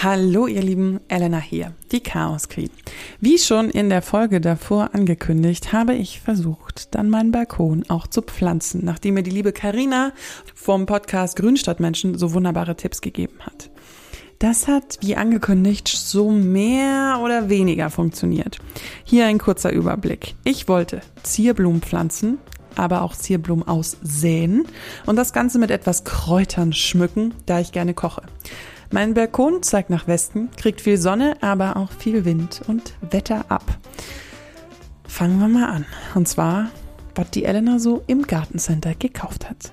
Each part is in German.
Hallo ihr Lieben, Elena hier, die Chaos Queen. Wie schon in der Folge davor angekündigt, habe ich versucht, dann meinen Balkon auch zu pflanzen, nachdem mir die liebe Karina vom Podcast Grünstadtmenschen so wunderbare Tipps gegeben hat. Das hat, wie angekündigt, so mehr oder weniger funktioniert. Hier ein kurzer Überblick. Ich wollte Zierblumen pflanzen, aber auch Zierblumen aussäen und das Ganze mit etwas Kräutern schmücken, da ich gerne koche. Mein Balkon zeigt nach Westen, kriegt viel Sonne, aber auch viel Wind und Wetter ab. Fangen wir mal an. Und zwar, was die Elena so im Gartencenter gekauft hat.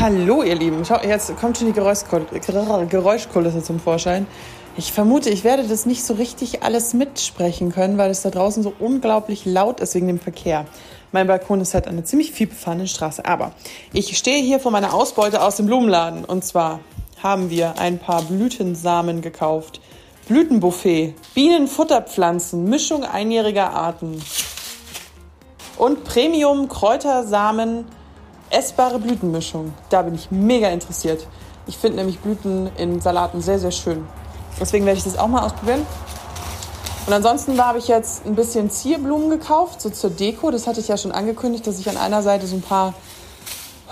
Hallo ihr Lieben, schau, jetzt kommt schon die Geräuschkulisse zum Vorschein. Ich vermute, ich werde das nicht so richtig alles mitsprechen können, weil es da draußen so unglaublich laut ist wegen dem Verkehr. Mein Balkon ist halt eine ziemlich viel befahrene Straße. Aber ich stehe hier vor meiner Ausbeute aus dem Blumenladen. Und zwar haben wir ein paar Blütensamen gekauft. Blütenbuffet, Bienenfutterpflanzen, Mischung einjähriger Arten und Premium Kräutersamen, essbare Blütenmischung. Da bin ich mega interessiert. Ich finde nämlich Blüten in Salaten sehr, sehr schön. Deswegen werde ich das auch mal ausprobieren. Und ansonsten habe ich jetzt ein bisschen Zierblumen gekauft, so zur Deko. Das hatte ich ja schon angekündigt, dass ich an einer Seite so ein paar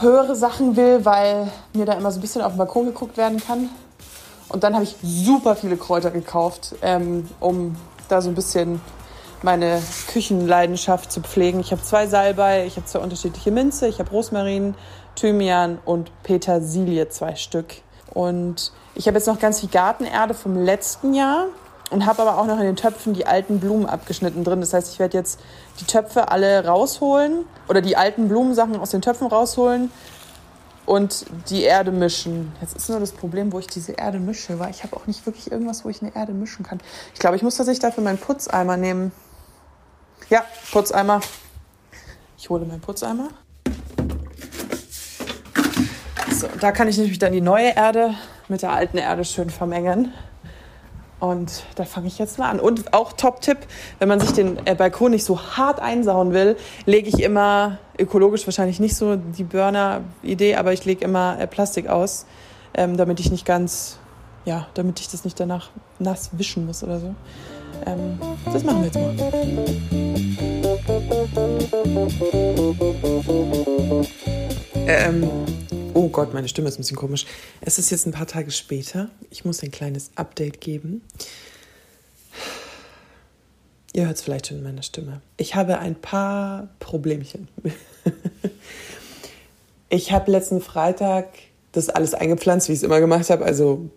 höhere Sachen will, weil mir da immer so ein bisschen auf den Balkon geguckt werden kann. Und dann habe ich super viele Kräuter gekauft, ähm, um da so ein bisschen meine Küchenleidenschaft zu pflegen. Ich habe zwei Salbei, ich habe zwei unterschiedliche Minze, ich habe Rosmarin, Thymian und Petersilie, zwei Stück. Und ich habe jetzt noch ganz viel Gartenerde vom letzten Jahr und habe aber auch noch in den Töpfen die alten Blumen abgeschnitten drin. Das heißt, ich werde jetzt die Töpfe alle rausholen oder die alten Blumensachen aus den Töpfen rausholen und die Erde mischen. Jetzt ist nur das Problem, wo ich diese Erde mische, weil ich habe auch nicht wirklich irgendwas, wo ich eine Erde mischen kann. Ich glaube, ich muss tatsächlich dafür meinen Putzeimer nehmen. Ja, Putzeimer. Ich hole meinen Putzeimer. Da kann ich nämlich dann die neue Erde mit der alten Erde schön vermengen. Und da fange ich jetzt mal an. Und auch Top-Tipp, wenn man sich den äh, Balkon nicht so hart einsauen will, lege ich immer, ökologisch wahrscheinlich nicht so die Burner-Idee, aber ich lege immer äh, Plastik aus, ähm, damit ich nicht ganz, ja, damit ich das nicht danach nass wischen muss oder so. Ähm, das machen wir jetzt mal. Ähm, Oh Gott, meine Stimme ist ein bisschen komisch. Es ist jetzt ein paar Tage später. Ich muss ein kleines Update geben. Ihr hört es vielleicht schon in meiner Stimme. Ich habe ein paar Problemchen. ich habe letzten Freitag das alles eingepflanzt, wie ich es immer gemacht habe. Also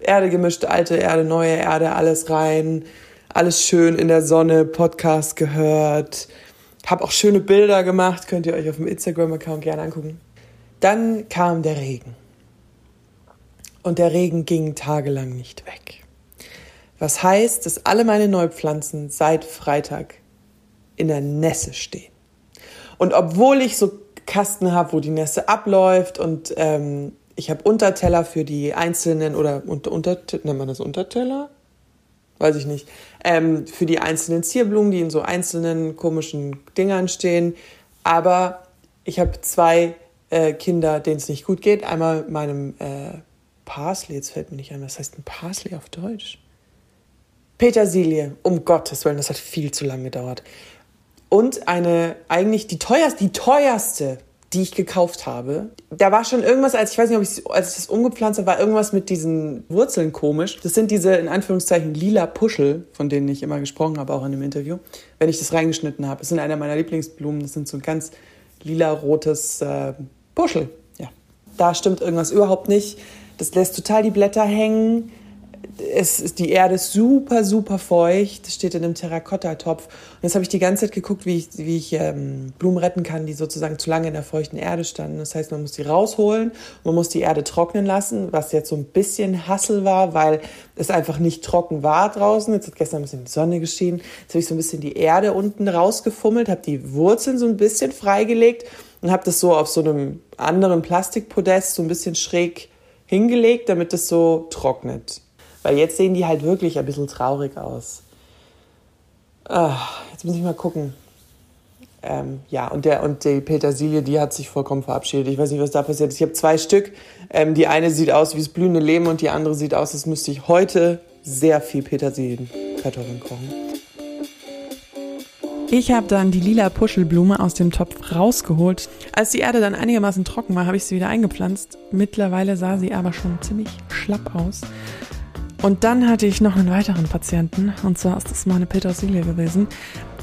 Erde gemischt, alte Erde, neue Erde, alles rein. Alles schön in der Sonne, Podcast gehört. Habe auch schöne Bilder gemacht, könnt ihr euch auf dem Instagram-Account gerne angucken. Dann kam der Regen. Und der Regen ging tagelang nicht weg. Was heißt, dass alle meine Neupflanzen seit Freitag in der Nässe stehen. Und obwohl ich so Kasten habe, wo die Nässe abläuft und ähm, ich habe Unterteller für die einzelnen oder unter, unter nennt man das Unterteller? Weiß ich nicht. Ähm, für die einzelnen Zierblumen, die in so einzelnen komischen Dingern stehen. Aber ich habe zwei äh, Kinder, denen es nicht gut geht. Einmal meinem äh, Parsley, jetzt fällt mir nicht ein, was heißt ein Parsley auf Deutsch? Petersilie, um Gottes Willen, das hat viel zu lange gedauert. Und eine, eigentlich die teuerste, die teuerste, die ich gekauft habe. Da war schon irgendwas, als ich weiß nicht, ob ich, als ich das umgepflanzt habe, war irgendwas mit diesen Wurzeln komisch. Das sind diese, in Anführungszeichen, lila Puschel, von denen ich immer gesprochen habe, auch in dem Interview, wenn ich das reingeschnitten habe. Das sind einer meiner Lieblingsblumen. Das sind so ein ganz lila-rotes äh, Puschel. Ja. Da stimmt irgendwas überhaupt nicht. Das lässt total die Blätter hängen. Es ist, die Erde ist super, super feucht. Das steht in einem Terrakottatopf. Und jetzt habe ich die ganze Zeit geguckt, wie ich, wie ich ähm, Blumen retten kann, die sozusagen zu lange in der feuchten Erde standen. Das heißt, man muss die rausholen, man muss die Erde trocknen lassen, was jetzt so ein bisschen Hassel war, weil es einfach nicht trocken war draußen. Jetzt hat gestern ein bisschen die Sonne geschienen. Jetzt habe ich so ein bisschen die Erde unten rausgefummelt, habe die Wurzeln so ein bisschen freigelegt und habe das so auf so einem anderen Plastikpodest so ein bisschen schräg hingelegt, damit es so trocknet. Weil jetzt sehen die halt wirklich ein bisschen traurig aus. Ach, jetzt muss ich mal gucken. Ähm, ja, und, der, und die Petersilie, die hat sich vollkommen verabschiedet. Ich weiß nicht, was da passiert ist. Ich habe zwei Stück. Ähm, die eine sieht aus wie das blühende Leben und die andere sieht aus, als müsste ich heute sehr viel Petersilienkartoffeln kochen. Ich habe dann die lila Puschelblume aus dem Topf rausgeholt. Als die Erde dann einigermaßen trocken war, habe ich sie wieder eingepflanzt. Mittlerweile sah sie aber schon ziemlich schlapp aus. Und dann hatte ich noch einen weiteren Patienten, und zwar ist das meine Petersilie gewesen.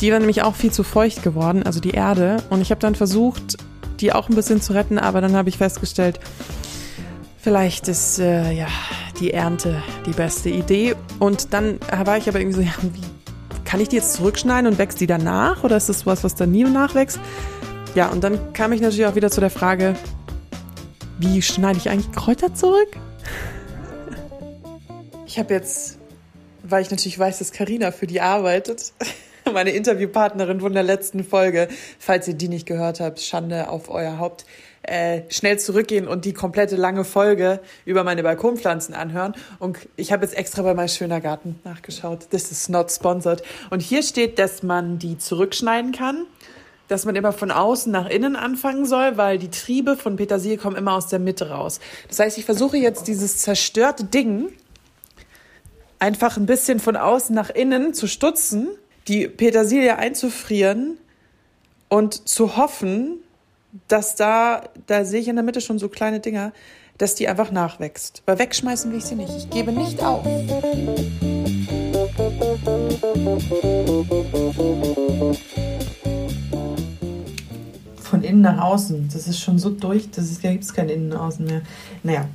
Die war nämlich auch viel zu feucht geworden, also die Erde. Und ich habe dann versucht, die auch ein bisschen zu retten, aber dann habe ich festgestellt, vielleicht ist äh, ja die Ernte die beste Idee. Und dann war ich aber irgendwie so, ja, wie kann ich die jetzt zurückschneiden und wächst die danach? Oder ist das was, was dann nie nachwächst? Ja, und dann kam ich natürlich auch wieder zu der Frage, wie schneide ich eigentlich Kräuter zurück? Ich habe jetzt, weil ich natürlich weiß, dass Karina für die arbeitet, meine Interviewpartnerin von der letzten Folge, falls ihr die nicht gehört habt, Schande auf euer Haupt, äh, schnell zurückgehen und die komplette lange Folge über meine Balkonpflanzen anhören. Und ich habe jetzt extra bei meinem schöner Garten nachgeschaut. This is not sponsored. Und hier steht, dass man die zurückschneiden kann dass man immer von außen nach innen anfangen soll, weil die Triebe von Petersilie kommen immer aus der Mitte raus. Das heißt, ich versuche jetzt dieses zerstörte Ding einfach ein bisschen von außen nach innen zu stutzen, die Petersilie einzufrieren und zu hoffen, dass da, da sehe ich in der Mitte schon so kleine Dinger, dass die einfach nachwächst. Weil wegschmeißen will ich sie nicht. Ich gebe nicht auf. Von innen nach außen. Das ist schon so durch, das ist, da gibt es kein Innen und Außen mehr. Naja.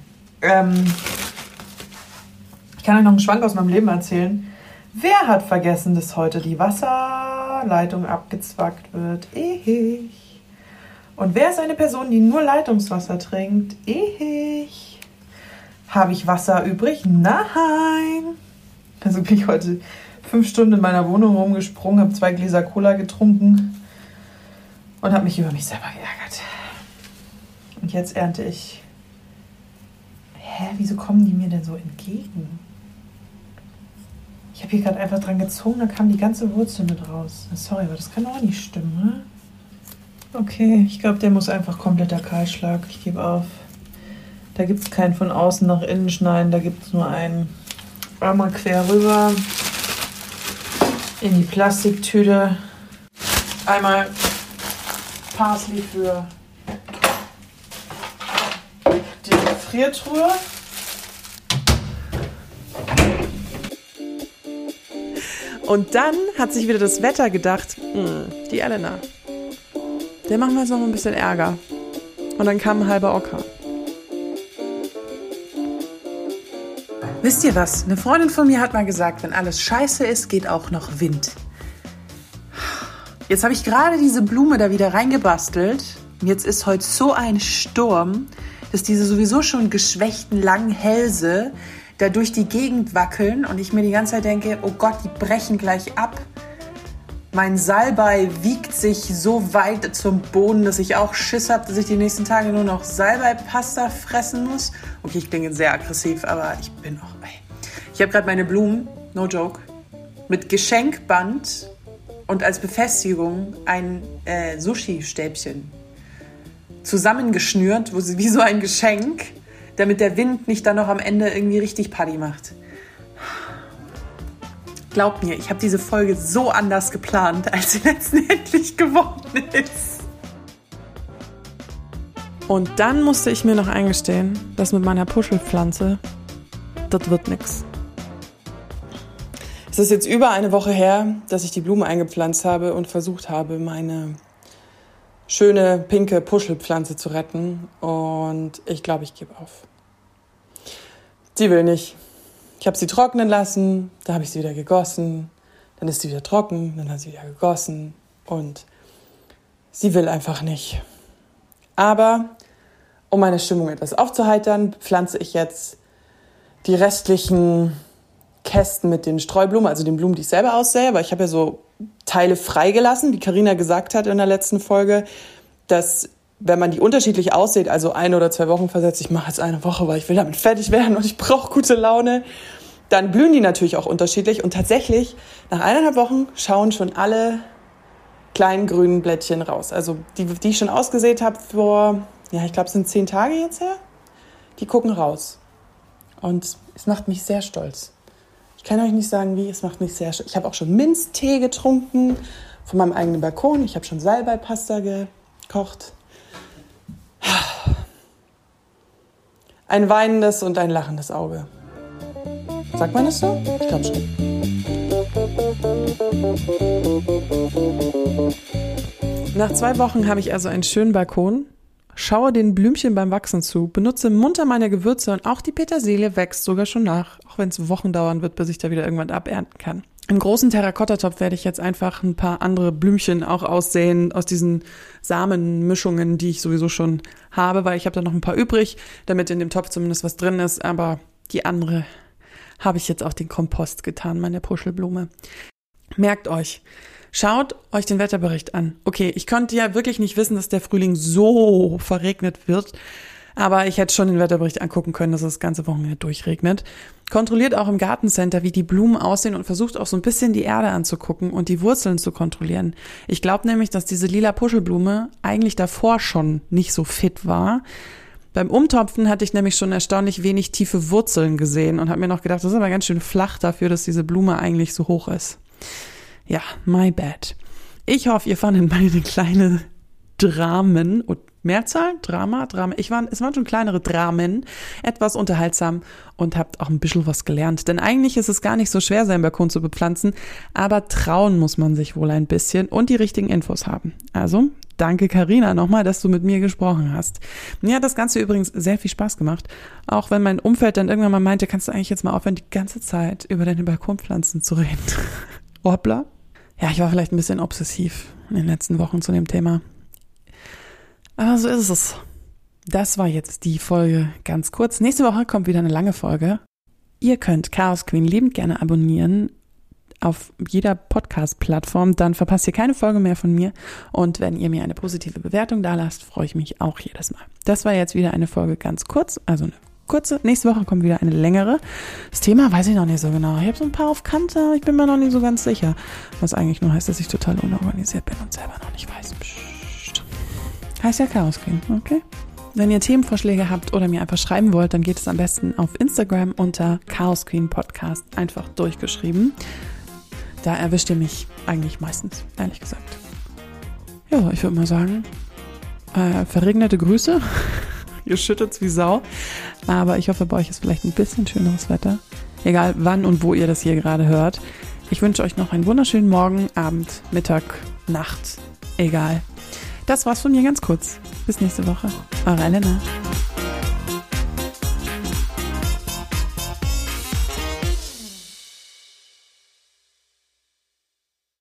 Ähm, ich kann euch noch einen Schwank aus meinem Leben erzählen. Wer hat vergessen, dass heute die Wasserleitung abgezwackt wird? Ich. Und wer ist eine Person, die nur Leitungswasser trinkt? Ich. Habe ich Wasser übrig? Nein. Also bin ich heute fünf Stunden in meiner Wohnung rumgesprungen, habe zwei Gläser Cola getrunken und habe mich über mich selber geärgert. Und jetzt ernte ich. Hä, wieso kommen die mir denn so entgegen? Ich habe hier gerade einfach dran gezogen, dann kam die ganze Wurzel mit raus. Sorry, aber das kann auch nicht stimmen, ne? Okay, ich glaube, der muss einfach kompletter Kahlschlag. Ich gebe auf. Da gibt es keinen von außen nach innen schneiden, da gibt es nur einen einmal quer rüber in die Plastiktüte. Einmal Parsley für die Gefriertruhe. Und dann hat sich wieder das Wetter gedacht, hm, die Elena, der machen wir jetzt noch ein bisschen Ärger. Und dann kam ein halber Orkan. Wisst ihr was? Eine Freundin von mir hat mal gesagt, wenn alles scheiße ist, geht auch noch Wind. Jetzt habe ich gerade diese Blume da wieder reingebastelt. Jetzt ist heute so ein Sturm, dass diese sowieso schon geschwächten langen Hälse da durch die Gegend wackeln und ich mir die ganze Zeit denke, oh Gott, die brechen gleich ab. Mein Salbei wiegt sich so weit zum Boden, dass ich auch Schiss habe, dass ich die nächsten Tage nur noch Salbei-Pasta fressen muss. Okay, ich klinge sehr aggressiv, aber ich bin auch. Ey. Ich habe gerade meine Blumen, no joke, mit Geschenkband und als Befestigung ein äh, Sushi-Stäbchen zusammengeschnürt, wo sie wie so ein Geschenk, damit der Wind nicht dann noch am Ende irgendwie richtig Party macht. Glaubt mir, ich habe diese Folge so anders geplant, als sie letztendlich geworden ist. Und dann musste ich mir noch eingestehen, dass mit meiner Puschelpflanze, das wird nix. Es ist jetzt über eine Woche her, dass ich die Blume eingepflanzt habe und versucht habe, meine schöne pinke Puschelpflanze zu retten. Und ich glaube, ich gebe auf. Sie will nicht. Ich habe sie trocknen lassen, da habe ich sie wieder gegossen, dann ist sie wieder trocken, dann hat sie wieder gegossen. Und sie will einfach nicht. Aber um meine Stimmung etwas aufzuheitern, pflanze ich jetzt die restlichen Kästen mit den Streublumen, also den Blumen, die ich selber aussähe, weil ich habe ja so Teile freigelassen, wie Karina gesagt hat in der letzten Folge, dass wenn man die unterschiedlich aussieht, also eine oder zwei Wochen versetzt, ich mache jetzt eine Woche, weil ich will damit fertig werden und ich brauche gute Laune, dann blühen die natürlich auch unterschiedlich. Und tatsächlich, nach eineinhalb Wochen schauen schon alle kleinen grünen Blättchen raus. Also die, die ich schon ausgesät habe vor, ja, ich glaube, es sind zehn Tage jetzt her. Die gucken raus. Und es macht mich sehr stolz. Ich kann euch nicht sagen, wie, es macht mich sehr stolz. Ich habe auch schon Minztee getrunken von meinem eigenen Balkon. Ich habe schon Salbeipasta gekocht. Ein weinendes und ein lachendes Auge. Sagt man das so? Ich glaube schon. Nach zwei Wochen habe ich also einen schönen Balkon, schaue den Blümchen beim Wachsen zu, benutze munter meine Gewürze und auch die Petersilie wächst sogar schon nach, auch wenn es Wochen dauern wird, bis ich da wieder irgendwann abernten kann. Im großen Terrakottatopf werde ich jetzt einfach ein paar andere Blümchen auch aussehen aus diesen Samenmischungen, die ich sowieso schon habe, weil ich habe da noch ein paar übrig, damit in dem Topf zumindest was drin ist, aber die andere habe ich jetzt auch den Kompost getan, meine Puschelblume. Merkt euch, schaut euch den Wetterbericht an. Okay, ich konnte ja wirklich nicht wissen, dass der Frühling so verregnet wird. Aber ich hätte schon den Wetterbericht angucken können, dass es das ganze Wochenende durchregnet. Kontrolliert auch im Gartencenter, wie die Blumen aussehen und versucht auch so ein bisschen die Erde anzugucken und die Wurzeln zu kontrollieren. Ich glaube nämlich, dass diese lila Puschelblume eigentlich davor schon nicht so fit war. Beim Umtopfen hatte ich nämlich schon erstaunlich wenig tiefe Wurzeln gesehen und habe mir noch gedacht, das ist aber ganz schön flach dafür, dass diese Blume eigentlich so hoch ist. Ja, my bad. Ich hoffe, ihr fandet meine kleine Dramen und Mehrzahl, Drama, Drama. Ich war, es waren schon kleinere Dramen, etwas unterhaltsam und habt auch ein bisschen was gelernt. Denn eigentlich ist es gar nicht so schwer, seinen Balkon zu bepflanzen, aber trauen muss man sich wohl ein bisschen und die richtigen Infos haben. Also, danke Karina nochmal, dass du mit mir gesprochen hast. Mir hat das Ganze übrigens sehr viel Spaß gemacht, auch wenn mein Umfeld dann irgendwann mal meinte, kannst du eigentlich jetzt mal aufhören, die ganze Zeit über deine Balkonpflanzen zu reden. Hoppla. Ja, ich war vielleicht ein bisschen obsessiv in den letzten Wochen zu dem Thema. Aber so ist es. Das war jetzt die Folge ganz kurz. Nächste Woche kommt wieder eine lange Folge. Ihr könnt Chaos Queen liebend gerne abonnieren auf jeder Podcast-Plattform, dann verpasst ihr keine Folge mehr von mir. Und wenn ihr mir eine positive Bewertung da lasst, freue ich mich auch jedes Mal. Das war jetzt wieder eine Folge ganz kurz, also eine kurze. Nächste Woche kommt wieder eine längere. Das Thema weiß ich noch nicht so genau. Ich habe so ein paar auf Kante, ich bin mir noch nicht so ganz sicher. Was eigentlich nur heißt, dass ich total unorganisiert bin und selber noch nicht weiß. Psst. Heißt ja Chaos Queen, okay? Wenn ihr Themenvorschläge habt oder mir einfach schreiben wollt, dann geht es am besten auf Instagram unter Chaos Queen Podcast einfach durchgeschrieben. Da erwischt ihr mich eigentlich meistens, ehrlich gesagt. Ja, ich würde mal sagen, äh, verregnete Grüße. ihr schüttet's wie Sau. Aber ich hoffe, bei euch ist vielleicht ein bisschen schöneres Wetter. Egal wann und wo ihr das hier gerade hört. Ich wünsche euch noch einen wunderschönen Morgen, Abend, Mittag, Nacht. Egal. Das war's von mir ganz kurz. Bis nächste Woche. Eure Elena.